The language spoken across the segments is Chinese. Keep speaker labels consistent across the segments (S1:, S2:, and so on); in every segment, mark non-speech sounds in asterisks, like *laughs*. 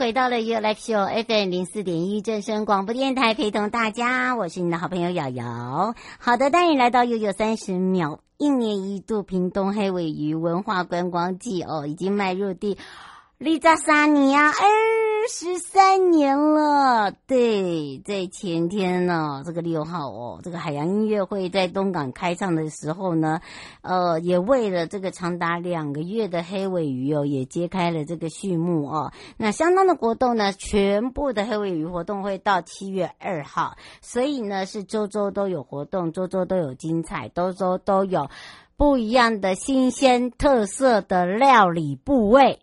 S1: 回到了 You Like Show FM 零四点一正声广播电台，陪同大家，我是你的好朋友瑶瑶。好的，带你来到悠悠三十秒，一年一度屏东黑尾鱼文化观光季哦，已经迈入第二十三年啊，哎。十三年了，对，在前天呢，这个六号哦，这个海洋音乐会在东港开唱的时候呢，呃，也为了这个长达两个月的黑尾鱼哦，也揭开了这个序幕哦。那相当的活动呢，全部的黑尾鱼活动会到七月二号，所以呢是周周都有活动，周周都有精彩，周周都有不一样的新鲜特色的料理部位。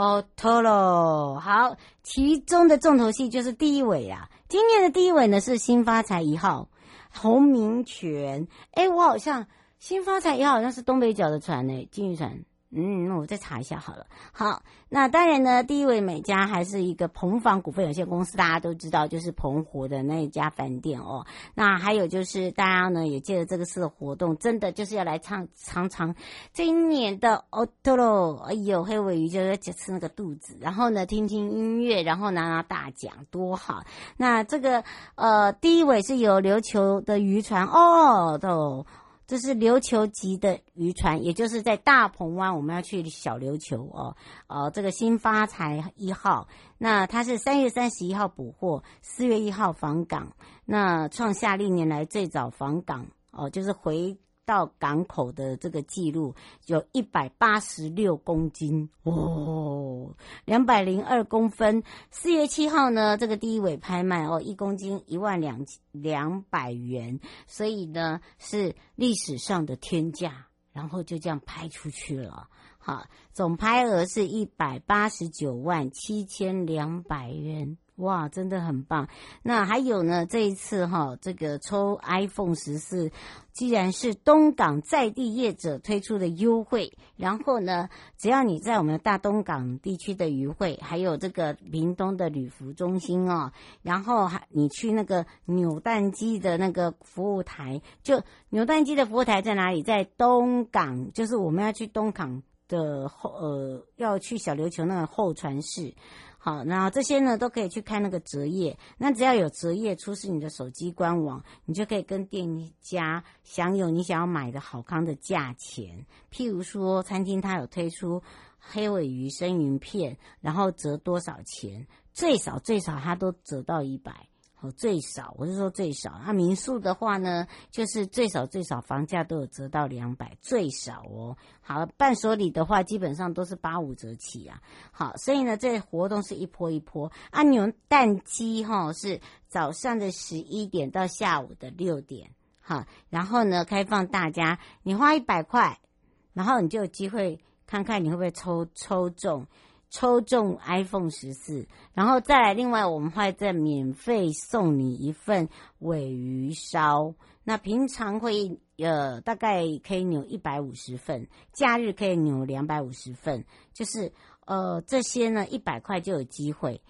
S1: 哦，托喽，好，其中的重头戏就是第一位啊。今年的第一位呢是新发财一号，洪明泉。哎，我好像新发财一号好像是东北角的船呢，金鱼船。嗯，那我再查一下好了。好，那当然呢，第一位美家还是一个鹏房股份有限公司，大家都知道，就是澎湖的那一家饭店哦。那还有就是大家呢也借着这个次的活动，真的就是要来尝尝尝这一年的奥托罗。哎呦，黑尾鱼就在吃那个肚子，然后呢听听音乐，然后拿拿大奖，多好。那这个呃，第一位是有琉球的渔船哦，都。这是琉球级的渔船，也就是在大鹏湾，我们要去小琉球哦。呃，这个新发财一号，那它是三月三十一号捕获，四月一号访港，那创下历年来最早访港哦，就是回。到港口的这个记录有一百八十六公斤哦，两百零二公分。四月七号呢，这个第一尾拍卖哦，一公斤一万两两百元，所以呢是历史上的天价，然后就这样拍出去了。好，总拍额是一百八十九万七千两百元。哇，真的很棒！那还有呢，这一次哈，这个抽 iPhone 十四，既然是东港在地业者推出的优惠，然后呢，只要你在我们大东港地区的渔会，还有这个屏东的旅服中心哦，然后还你去那个扭蛋机的那个服务台，就扭蛋机的服务台在哪里？在东港，就是我们要去东港的后呃，要去小琉球那个候船室。好，然后这些呢都可以去看那个折页，那只要有折页出示你的手机官网，你就可以跟店家享有你想要买的好康的价钱。譬如说，餐厅它有推出黑尾鱼生鱼片，然后折多少钱？最少最少它都折到一百。最少我是说最少，那、啊、民宿的话呢，就是最少最少房价都有折到两百，最少哦。好，伴手礼的话，基本上都是八五折起啊。好，所以呢，这活动是一波一波。啊，扭蛋机哈是早上的十一点到下午的六点，好，然后呢开放大家，你花一百块，然后你就有机会看看你会不会抽抽中。抽中 iPhone 十四，然后再来，另外我们会再免费送你一份尾鱼烧。那平常会呃大概可以扭一百五十份，假日可以扭两百五十份，就是呃这些呢一百块就有机会，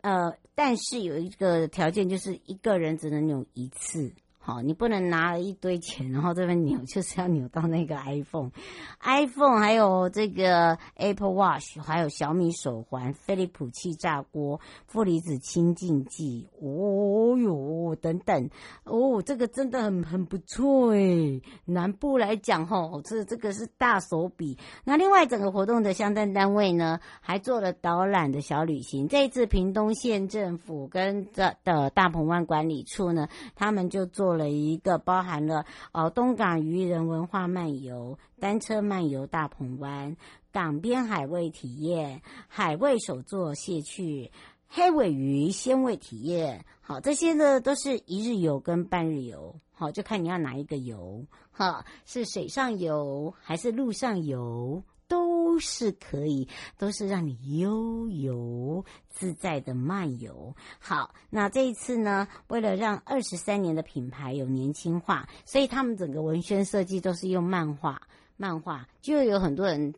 S1: 呃但是有一个条件，就是一个人只能扭一次。好，你不能拿了一堆钱，然后这边扭，就是要扭到那个 iPhone，iPhone 还有这个 Apple Watch，还有小米手环、飞利浦气炸锅、负离子清净剂。哦哟等等，哦，这个真的很很不错诶。南部来讲吼，这这个是大手笔。那另外整个活动的相关单位呢，还做了导览的小旅行。这一次屏东县政府跟这的大鹏湾管理处呢，他们就做了一个包含了哦东港渔人文化漫游、单车漫游大鹏湾、港边海味体验、海味手作蟹趣。黑尾鱼鲜味体验，好，这些呢都是一日游跟半日游，好，就看你要哪一个游，哈，是水上游还是陆上游，都是可以，都是让你悠游自在的漫游。好，那这一次呢，为了让二十三年的品牌有年轻化，所以他们整个文宣设计都是用漫画，漫画就有很多人。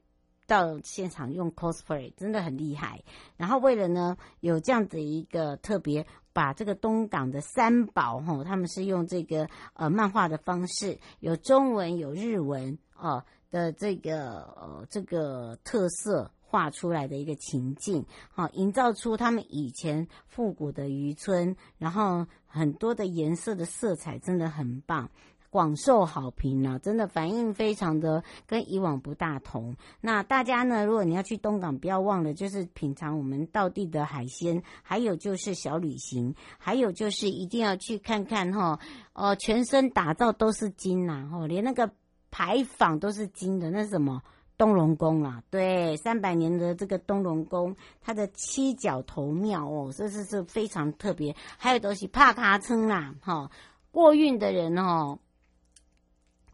S1: 到现场用 cosplay 真的很厉害，然后为了呢有这样子一个特别，把这个东港的三宝哈，他们是用这个呃漫画的方式，有中文有日文哦的这个呃这个特色画出来的一个情境，好营造出他们以前复古的渔村，然后很多的颜色的色彩真的很棒。广受好评呢、啊，真的反应非常的跟以往不大同。那大家呢，如果你要去东港，不要忘了就是品尝我们道地的海鲜，还有就是小旅行，还有就是一定要去看看哈，哦，全身打造都是金呐，哦，连那个牌坊都是金的，那是什么东龙宫啊？对，三百年的这个东龙宫，它的七角头庙哦，这是是非常特别。还有东西帕卡村啦，哈，过运的人哦。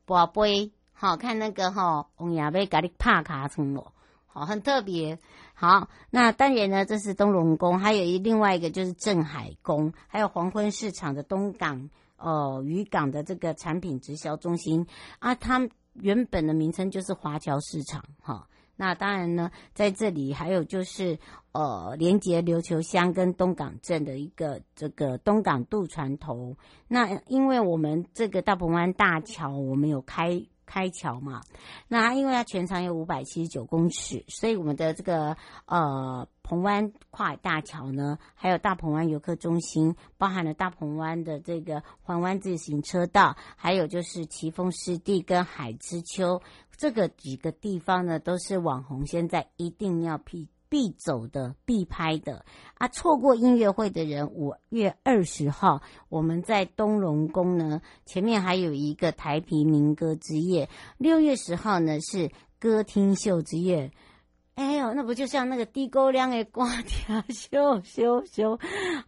S1: 宝贝，好看那个哈，王爷要给你拍卡村咯，好，很特别。好，那当然呢，这是东龙宫，还有一另外一个就是镇海宫，还有黄昏市场的东港哦渔港的这个产品直销中心啊，它原本的名称就是华侨市场哈。那当然呢，在这里还有就是，呃，连接琉球乡跟东港镇的一个这个东港渡船头。那因为我们这个大鹏湾大桥，我们有开开桥嘛，那因为它全长有五百七十九公尺，所以我们的这个呃澎湾跨海大桥呢，还有大鹏湾游客中心，包含了大鹏湾的这个环湾自行车道，还有就是奇峰湿地跟海之丘。这个几个地方呢，都是网红现在一定要必必走的、必拍的啊！错过音乐会的人，五月二十号我们在东龙宫呢，前面还有一个台啤民歌之夜。六月十号呢是歌厅秀之夜。哎呦，那不就像那个低沟梁的瓜条秀秀秀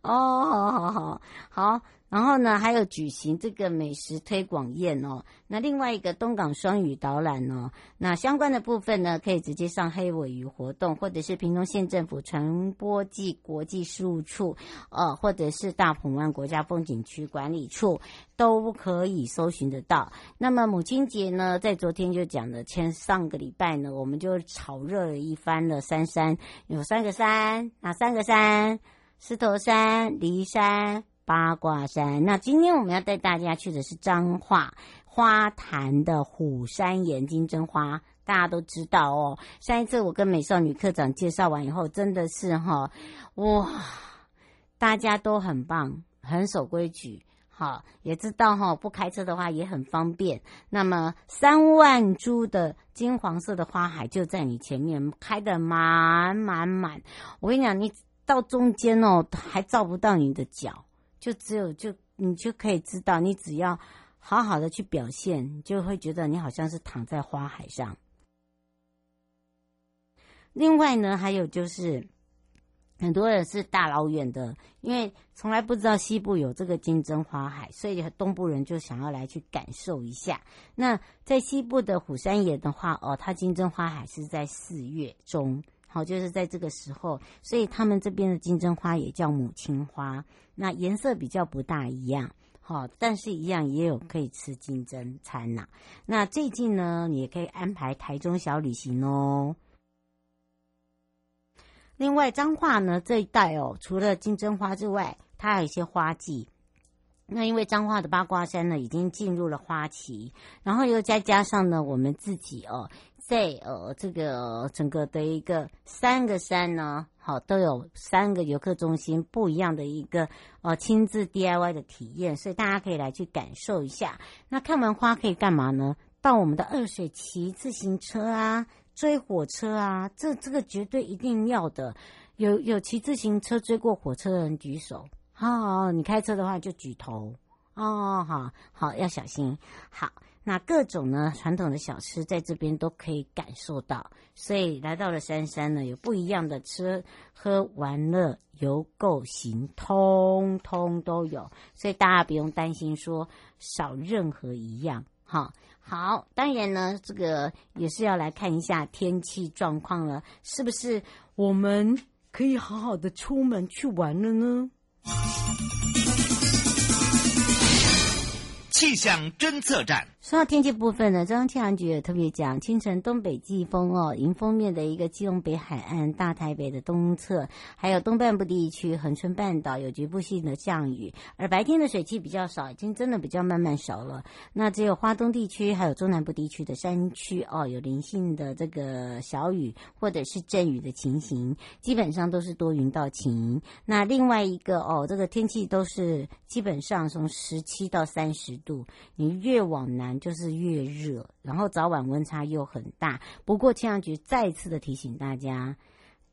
S1: 哦，好好好好。然后呢，还有举行这个美食推广宴哦。那另外一个东港双语导览哦，那相关的部分呢，可以直接上黑尾鱼活动，或者是屏东县政府传播暨国际事务处，呃，或者是大鹏湾国家风景区管理处，都可以搜寻得到。那么母亲节呢，在昨天就讲了，前上个礼拜呢，我们就炒热了一番了。三山有三个山，哪三个山？狮头山、梨山。八卦山，那今天我们要带大家去的是彰化花坛的虎山岩金针花，大家都知道哦。上一次我跟美少女课长介绍完以后，真的是哈哇，大家都很棒，很守规矩，好也知道哈，不开车的话也很方便。那么三万株的金黄色的花海就在你前面，开得满满满。我跟你讲，你到中间哦，还照不到你的脚。就只有就你就可以知道，你只要好好的去表现，就会觉得你好像是躺在花海上。另外呢，还有就是很多人是大老远的，因为从来不知道西部有这个金针花海，所以东部人就想要来去感受一下。那在西部的虎山岩的话，哦，它金针花海是在四月中。好，就是在这个时候，所以他们这边的金针花也叫母亲花，那颜色比较不大一样，好，但是一样也有可以吃金针餐呐。那最近呢，你也可以安排台中小旅行哦。另外彰化呢这一带哦，除了金针花之外，它还有一些花季，那因为彰化的八卦山呢，已经进入了花期，然后又再加上呢，我们自己哦，在呃这个整个的一个三个山呢，好都有三个游客中心不一样的一个呃亲自 DIY 的体验，所以大家可以来去感受一下。那看完花可以干嘛呢？到我们的二水骑自行车啊，追火车啊，这这个绝对一定要的。有有骑自行车追过火车的人举手。哦，你开车的话就举头哦。好好，要小心。好，那各种呢传统的小吃在这边都可以感受到，所以来到了三山呢，有不一样的吃喝玩乐游购行，通通都有，所以大家不用担心说少任何一样。好，好，当然呢，这个也是要来看一下天气状况了，是不是我们可以好好的出门去玩了呢？
S2: 气象侦测站。
S1: 说到天气部分呢，中央气象局也特别讲，清晨东北季风哦，迎风面的一个基隆北海岸、大台北的东侧，还有东半部地区、恒春半岛有局部性的降雨，而白天的水汽比较少，已经真的比较慢慢少了。那只有花东地区还有中南部地区的山区哦，有零星的这个小雨或者是阵雨的情形，基本上都是多云到晴。那另外一个哦，这个天气都是基本上从十七到三十度，你越往南。就是越热，然后早晚温差又很大。不过气象局再次的提醒大家，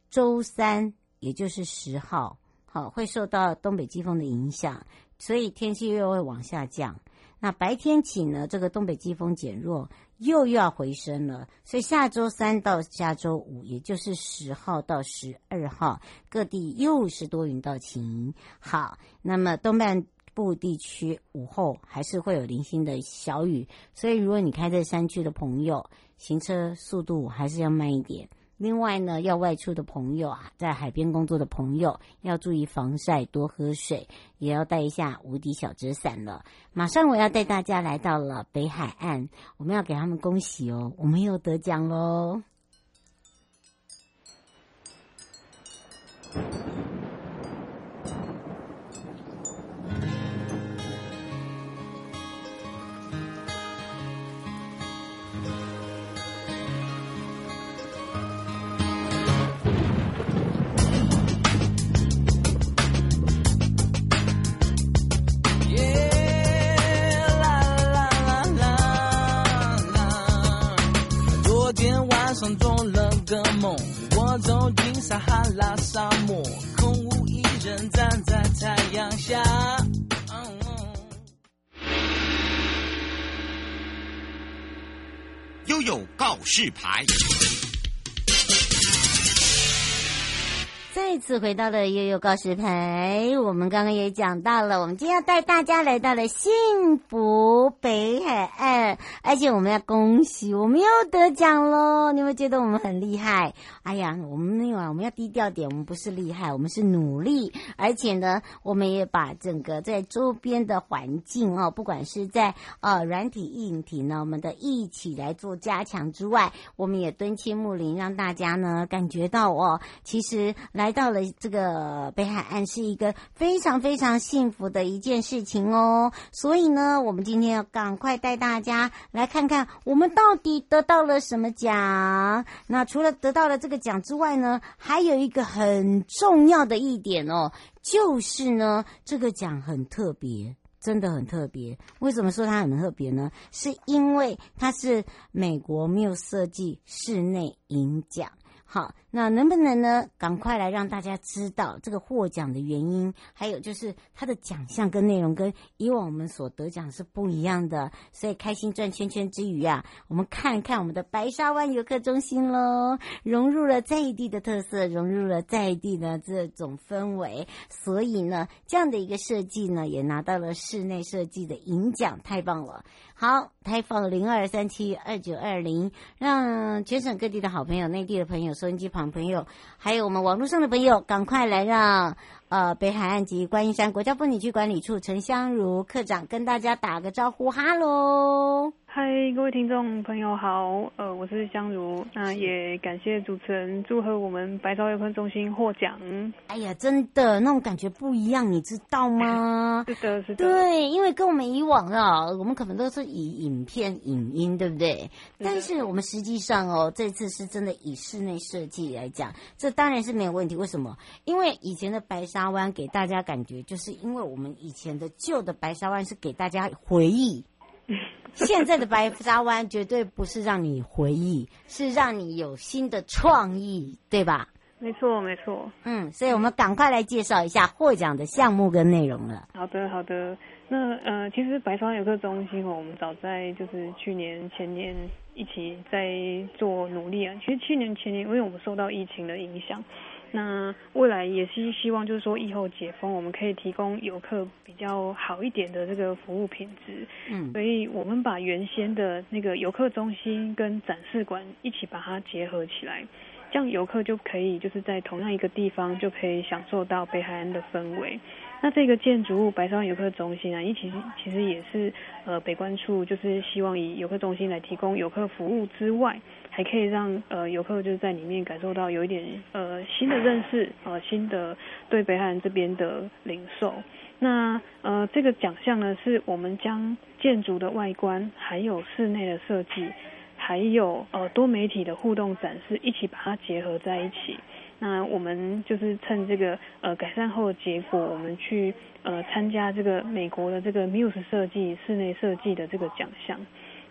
S1: 周三也就是十号，好会受到东北季风的影响，所以天气又会往下降。那白天起呢，这个东北季风减弱，又要回升了。所以下周三到下周五，也就是十号到十二号，各地又是多云到晴。好，那么东半。部地区午后还是会有零星的小雨，所以如果你开在山区的朋友，行车速度还是要慢一点。另外呢，要外出的朋友啊，在海边工作的朋友要注意防晒，多喝水，也要带一下无敌小折伞了。马上我要带大家来到了北海岸，我们要给他们恭喜哦，我们又得奖喽！
S3: 天晚上做了个梦，我走进撒哈拉沙漠，空无一人站在太阳下。
S2: 悠悠告示牌。
S1: 再次回到了悠悠告示牌，我们刚刚也讲到了，我们今天要带大家来到了幸福北海岸，而且我们要恭喜，我们又得奖喽！你们觉得我们很厉害？哎呀，我们没有啊我们要低调点，我们不是厉害，我们是努力，而且呢，我们也把整个在周边的环境哦，不管是在呃软体硬体呢，我们的一起来做加强之外，我们也敦亲睦邻，让大家呢感觉到哦，其实来。来到了这个北海岸是一个非常非常幸福的一件事情哦，所以呢，我们今天要赶快带大家来看看我们到底得到了什么奖。那除了得到了这个奖之外呢，还有一个很重要的一点哦，就是呢，这个奖很特别，真的很特别。为什么说它很特别呢？是因为它是美国 Muse 设计室内银奖。好，那能不能呢？赶快来让大家知道这个获奖的原因，还有就是它的奖项跟内容跟以往我们所得奖是不一样的。所以开心转圈圈之余啊，我们看看我们的白沙湾游客中心喽，融入了在地的特色，融入了在地的这种氛围。所以呢，这样的一个设计呢，也拿到了室内设计的银奖，太棒了。好，开放零二三七二九二零，让全省各地的好朋友、内地的朋友、收音机旁朋友，还有我们网络上的朋友，赶快来让呃北海岸及观音山国家风景区管理处陈香如科长跟大家打个招呼，哈喽。
S4: 嗨，各位听众朋友好，呃，我是香如，那也感谢主持人祝贺我们白沙湾游客中心获奖。
S1: 哎呀，真的那种感觉不一样，你知道吗？*laughs*
S4: 是的，是的。
S1: 对，因为跟我们以往啊，我们可能都是以影片、影音，对不对？但是我们实际上哦，这次是真的以室内设计来讲，这当然是没有问题。为什么？因为以前的白沙湾给大家感觉，就是因为我们以前的旧的白沙湾是给大家回忆。*laughs* 现在的白沙湾绝对不是让你回忆，是让你有新的创意，对吧？
S4: 没错，没错。
S1: 嗯，所以我们赶快来介绍一下获奖的项目跟内容了。
S4: 好的，好的。那呃，其实白沙湾游客中心哦，我们早在就是去年、前年一起在做努力啊。其实去年、前年，因为我们受到疫情的影响。那未来也是希望，就是说，以后解封，我们可以提供游客比较好一点的这个服务品质。嗯，所以我们把原先的那个游客中心跟展示馆一起把它结合起来，这样游客就可以就是在同样一个地方就可以享受到北海岸的氛围。那这个建筑物白沙湾游客中心啊，一其实其实也是呃北关处就是希望以游客中心来提供游客服务之外。还可以让呃游客就是在里面感受到有一点呃新的认识，呃新的对北海岸这边的领受。那呃这个奖项呢，是我们将建筑的外观，还有室内的设计，还有呃多媒体的互动展示，一起把它结合在一起。那我们就是趁这个呃改善后的结果，我们去呃参加这个美国的这个 Muse 设计室内设计的这个奖项。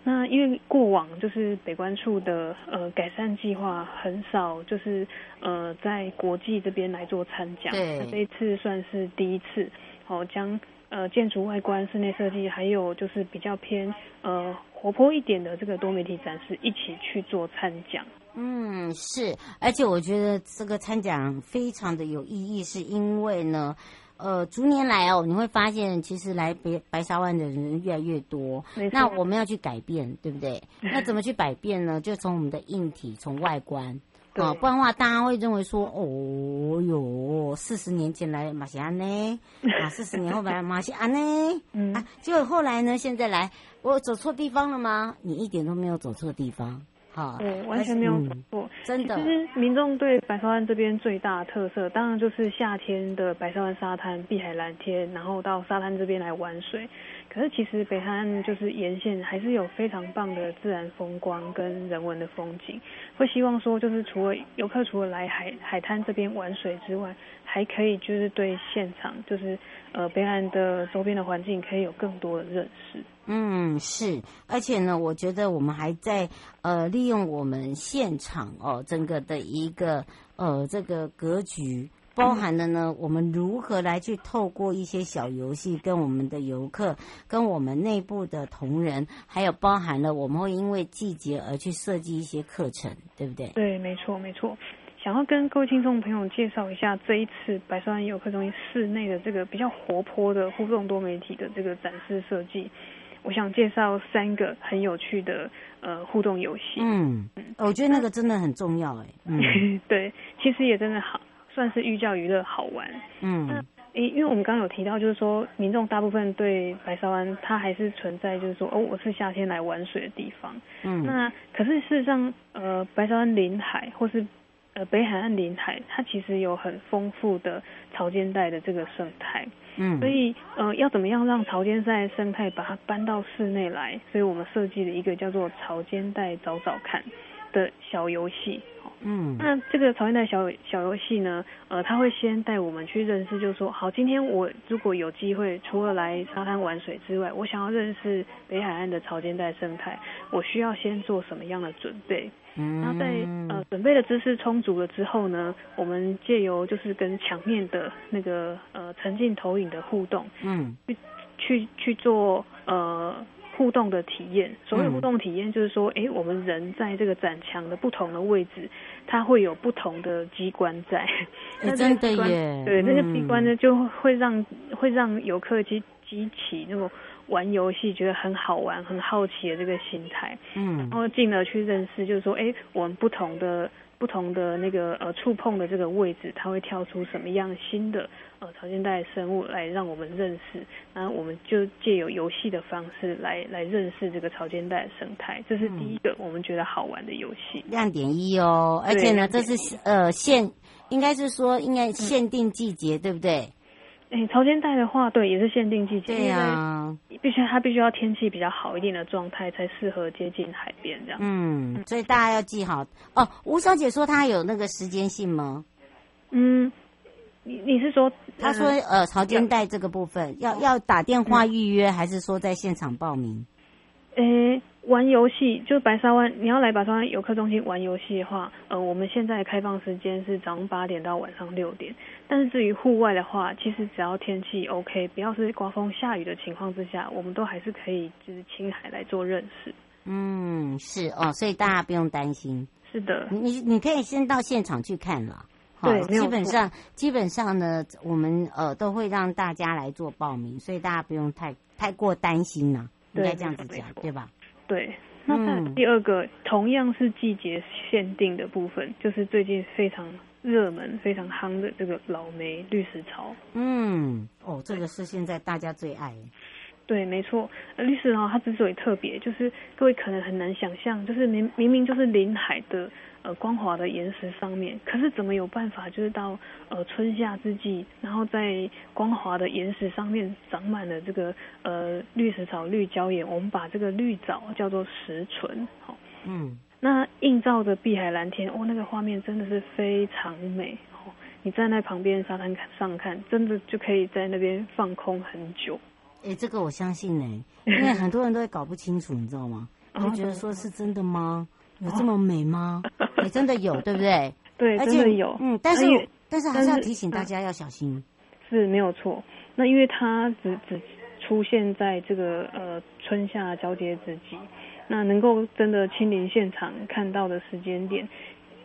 S4: 那因为过往就是北关处的呃改善计划很少，就是呃在国际这边来做参奖，那这一次算是第一次，好将呃建筑外观、室内设计，还有就是比较偏呃活泼一点的这个多媒体展示一起去做参奖。
S1: 嗯，是，而且我觉得这个参奖非常的有意义，是因为呢。呃，逐年来哦，你会发现其实来白白沙湾的人越来越多。那我们要去改变，对不对？*laughs* 那怎么去改变呢？就从我们的硬体，从外观啊，不然的话，大家会认为说，哦哟，四十年前来马西安呢，*laughs* 啊，四十年后来马西安呢，嗯，啊，结果后来呢，现在来，我走错地方了吗？你一点都没有走错地方。好，
S4: 对，完全没有错、嗯，
S1: 真的。
S4: 其实民众对白沙湾这边最大的特色，当然就是夏天的白沙湾沙滩碧海蓝天，然后到沙滩这边来玩水。可是其实北海岸就是沿线还是有非常棒的自然风光跟人文的风景，会希望说就是除了游客除了来海海滩这边玩水之外，还可以就是对现场就是呃北海岸的周边的环境可以有更多的认识。
S1: 嗯，是，而且呢，我觉得我们还在呃利用我们现场哦整个的一个呃这个格局，包含了呢我们如何来去透过一些小游戏，跟我们的游客，跟我们内部的同仁，还有包含了我们会因为季节而去设计一些课程，对不对？
S4: 对，没错，没错。想要跟各位听众朋友介绍一下这一次白沙湾游客中心室内的这个比较活泼的互动多媒体的这个展示设计。我想介绍三个很有趣的呃互动游戏。嗯，
S1: 我觉得那个真的很重要哎。
S4: 嗯，对，其实也真的好，算是寓教于乐，好玩。嗯，那诶，因为我们刚刚有提到，就是说民众大部分对白沙湾它还是存在，就是说哦，我是夏天来玩水的地方。嗯，那可是事实上，呃，白沙湾临海或是呃北海岸临海，它其实有很丰富的潮间带的这个生态。嗯，所以呃，要怎么样让潮间带生态把它搬到室内来？所以我们设计了一个叫做“潮间带找找看”的小游戏。嗯，那这个潮间带小小游戏呢，呃，他会先带我们去认识，就是说，好，今天我如果有机会，除了来沙滩玩水之外，我想要认识北海岸的潮间带生态，我需要先做什么样的准备？嗯，然后在呃准备的知识充足了之后呢，我们借由就是跟墙面的那个呃沉浸投影的互动，嗯，去去去做呃互动的体验。所谓互动体验，就是说，哎、嗯，我们人在这个展墙的不同的位置，它会有不同的机关在。那、欸、真的耶。对，那个机关呢，就会让会让游客激。激起那种玩游戏觉得很好玩、很好奇的这个心态，
S1: 嗯，
S4: 然后进而去认识，就是说，哎，我们不同的。不同的那个呃触碰的这个位置，它会跳出什么样新的呃潮间带生物来让我们认识，然后我们就借由游戏的方式来来认识这个潮间带的生态，这是第一个我们觉得好玩的游戏。
S1: 亮点一哦，而且呢，这是呃限，应该是说应该限定季节，嗯、对不对？
S4: 哎，潮间带的话，对，也是限定季节。
S1: 对呀、啊，
S4: 必须它必须要天气比较好一点的状态，才适合接近海边这样。
S1: 嗯，所以大家要记好哦。吴小姐说她有那个时间性吗？
S4: 嗯，你你是说，
S1: 她说呃，潮间带这个部分要要打电话预约，还是说在现场报名？
S4: 诶，玩游戏就是白沙湾，你要来白沙湾游客中心玩游戏的话，呃，我们现在开放时间是早上八点到晚上六点。但是至于户外的话，其实只要天气 OK，不要是刮风下雨的情况之下，我们都还是可以就是青海来做认识。
S1: 嗯，是哦，所以大家不用担心。
S4: 是的，
S1: 你你可以先到现场去看了。
S4: 对，
S1: 基本上基本上呢，我们呃都会让大家来做报名，所以大家不用太太过担心了。应该这样子讲，对吧？
S4: 对，那在第二个、嗯、同样是季节限定的部分，就是最近非常热门、非常夯的这个老梅绿石草。
S1: 嗯，哦，这个是现在大家最爱。
S4: 对，没错，绿石槽它之所以特别，就是各位可能很难想象，就是明明明就是临海的。呃，光滑的岩石上面，可是怎么有办法，就是到呃春夏之际，然后在光滑的岩石上面长满了这个呃绿石草、绿椒岩，我们把这个绿藻叫做石蓴，好，
S1: 嗯，
S4: 那映照着碧海蓝天，哦，那个画面真的是非常美，哦，你站在旁边沙滩上看，真的就可以在那边放空很久。
S1: 哎，这个我相信呢，*laughs* 因为很多人都会搞不清楚，你知道吗？就觉得说是真的吗？有这么美吗？你、欸、真的有，对不对？*laughs*
S4: 对，真的有。
S1: 嗯，但是但是还是要提醒大家要小心。
S4: 是没有错。那因为它只只出现在这个呃春夏交接之际，那能够真的亲临现场看到的时间点，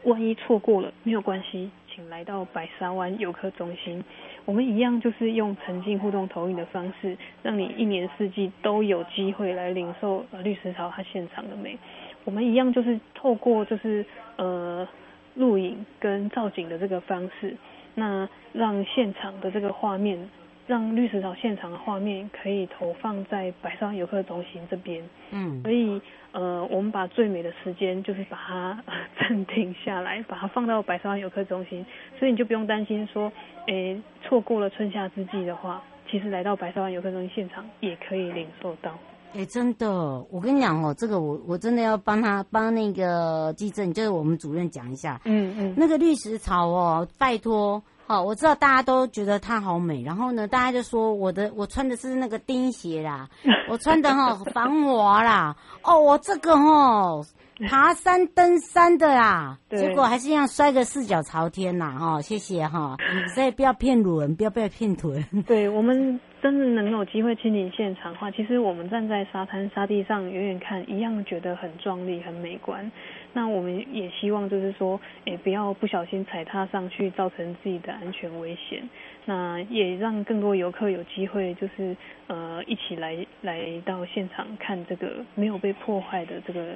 S4: 万一错过了没有关系，来到白沙湾游客中心，我们一样就是用沉浸互动投影的方式，让你一年四季都有机会来领受呃绿石槽它现场的美。我们一样就是透过就是呃录影跟造景的这个方式，那让现场的这个画面，让绿石槽现场的画面可以投放在白沙湾游客中心这边。
S1: 嗯，
S4: 所以呃我们把最美的时间就是把它 *laughs* 暂停下来，把它放到白沙湾游客中心，所以你就不用担心说，诶错过了春夏之际的话，其实来到白沙湾游客中心现场也可以领受到。
S1: 哎，真的，我跟你讲哦，这个我我真的要帮他帮那个记者，就是我们主任讲一下。
S4: 嗯嗯，
S1: 那个绿石草哦，拜托，好，我知道大家都觉得她好美，然后呢，大家就说我的我穿的是那个钉鞋啦，我穿的哈防 *laughs* 滑啦，哦，我这个哦爬山登山的啦，*laughs* 结果还是一样摔个四脚朝天呐，哈，谢谢哈，*laughs* 所以不要骗人，不要不要骗臀。
S4: 对我们。真的能有机会亲临现场的话，其实我们站在沙滩沙地上远远看，一样觉得很壮丽、很美观。那我们也希望就是说，诶，不要不小心踩踏上去，造成自己的安全危险。那也让更多游客有机会，就是呃，一起来来到现场看这个没有被破坏的这个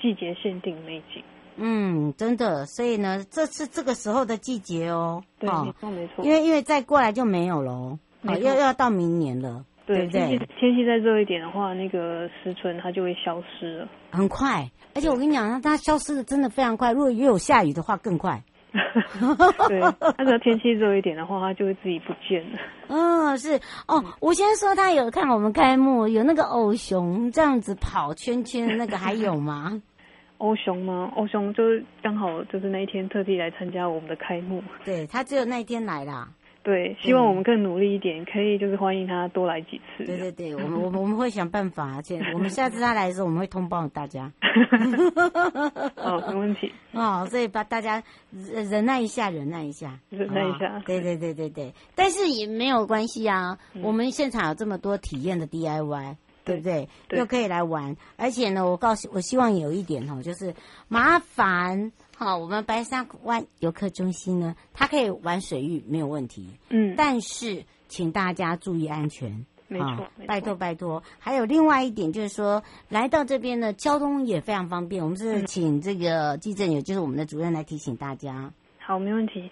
S4: 季节限定美景。
S1: 嗯，真的。所以呢，这是这个时候的季节哦。
S4: 对，没错没错。
S1: 因为因为再过来就没有了。哦，要要到明年了，对不对？
S4: 天气天气再热一点的话，那个石蓴它就会消失了，
S1: 很快。而且我跟你讲，它消失的真的非常快。如果又有下雨的话，更快。*laughs*
S4: 对，那个天气热一点的话，它就会自己不见了。
S1: 嗯，*laughs* 是哦。我先说他有看我们开幕，有那个欧熊这样子跑圈圈的那个还有吗？*laughs*
S4: 欧熊吗？欧熊就是刚好就是那一天特地来参加我们的开幕。
S1: 对，他只有那一天来啦。
S4: 对，希望我们更努力一点，嗯、可以就是欢迎他多来几次。
S1: 对对对，我们我们我们会想办法，而且 *laughs* 我们下次他来的时候，我们会通报大家。*laughs*
S4: 哦，没问题。*laughs*
S1: 哦，所以把大家忍耐一下，忍耐一下，
S4: 忍耐一下。
S1: 哦、对对对对对，但是也没有关系啊，嗯、我们现场有这么多体验的 DIY。对不对？对，又可以来玩，而且呢，我告诉，我希望有一点哦，就是麻烦哈，我们白沙湾游客中心呢，它可以玩水域没有问题，
S4: 嗯，
S1: 但是请大家注意安全，
S4: 没错，
S1: 拜托拜托。还有另外一点就是说，来到这边呢，交通也非常方便。我们是请这个技正，也就是我们的主任来提醒大家。
S4: 好，没问题。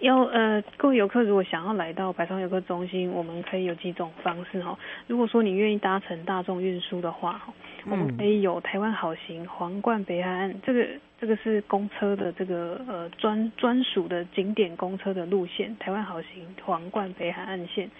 S4: 要呃，各位游客如果想要来到白沙湾游客中心，我们可以有几种方式哈。如果说你愿意搭乘大众运输的话，我们可以有台湾好行皇冠北海岸，这个这个是公车的这个呃专专属的景点公车的路线，台湾好行皇冠北海岸线。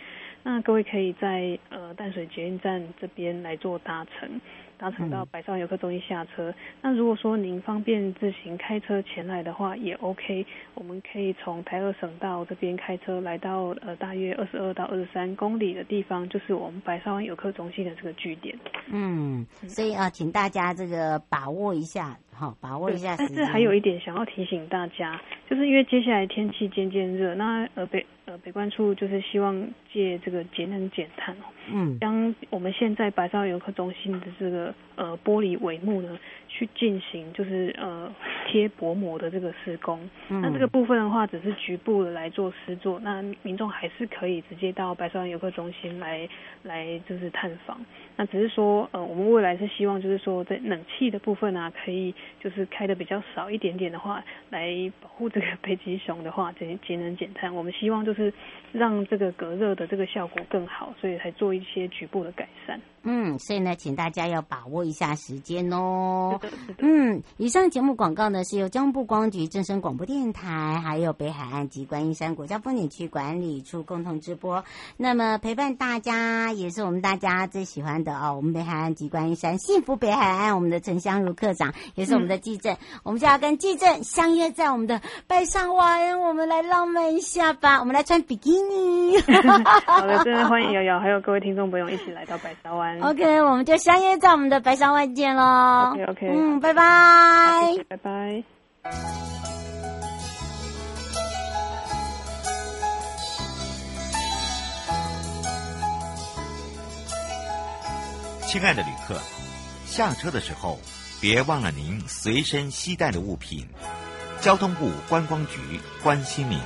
S4: 那各位可以在呃淡水捷运站这边来做搭乘。搭乘到白沙湾游客中心下车。那如果说您方便自行开车前来的话，也 OK。我们可以从台二省道这边开车来到呃大约二十二到二十三公里的地方，就是我们白沙湾游客中心的这个据点。
S1: 嗯，所以啊，请大家这个把握一下，好，把握一下。
S4: 但是还有一点想要提醒大家，就是因为接下来天气渐渐热，那呃北呃北关处就是希望借这个节能减碳哦，嗯，将我们现在白沙游客中心的这个。呃，玻璃帷幕呢，去进行就是呃贴薄膜的这个施工。嗯。那这个部分的话，只是局部的来做施作，那民众还是可以直接到白沙湾游客中心来来就是探访。那只是说，呃，我们未来是希望就是说，在冷气的部分啊，可以就是开的比较少一点点的话，来保护这个北极熊的话，节节能减碳。我们希望就是让这个隔热的这个效果更好，所以才做一些局部的改善。
S1: 嗯，所以呢，请大家要把握一下时间哦。*laughs* 嗯，以上节目广告呢是由交通部光局、正声广播电台，还有北海岸及观音山国家风景区管理处共同直播。那么陪伴大家也是我们大家最喜欢的哦。我们北海岸及观音山幸福北海岸，我们的陈香如科长也是我们的技正，嗯、我们就要跟技正相约在我们的白沙湾，我们来浪漫一下吧。我们来穿比基尼。*laughs*
S4: 好的，真的欢迎瑶瑶，还有各位听众朋友一起来到白沙湾。
S1: OK，我们就相约在我们的白沙湾见喽。
S4: OK，OK，
S1: 嗯，拜拜，
S4: 拜拜。
S2: 亲爱的旅客，下车的时候别忘了您随身携带的物品。交通部观光局关心您。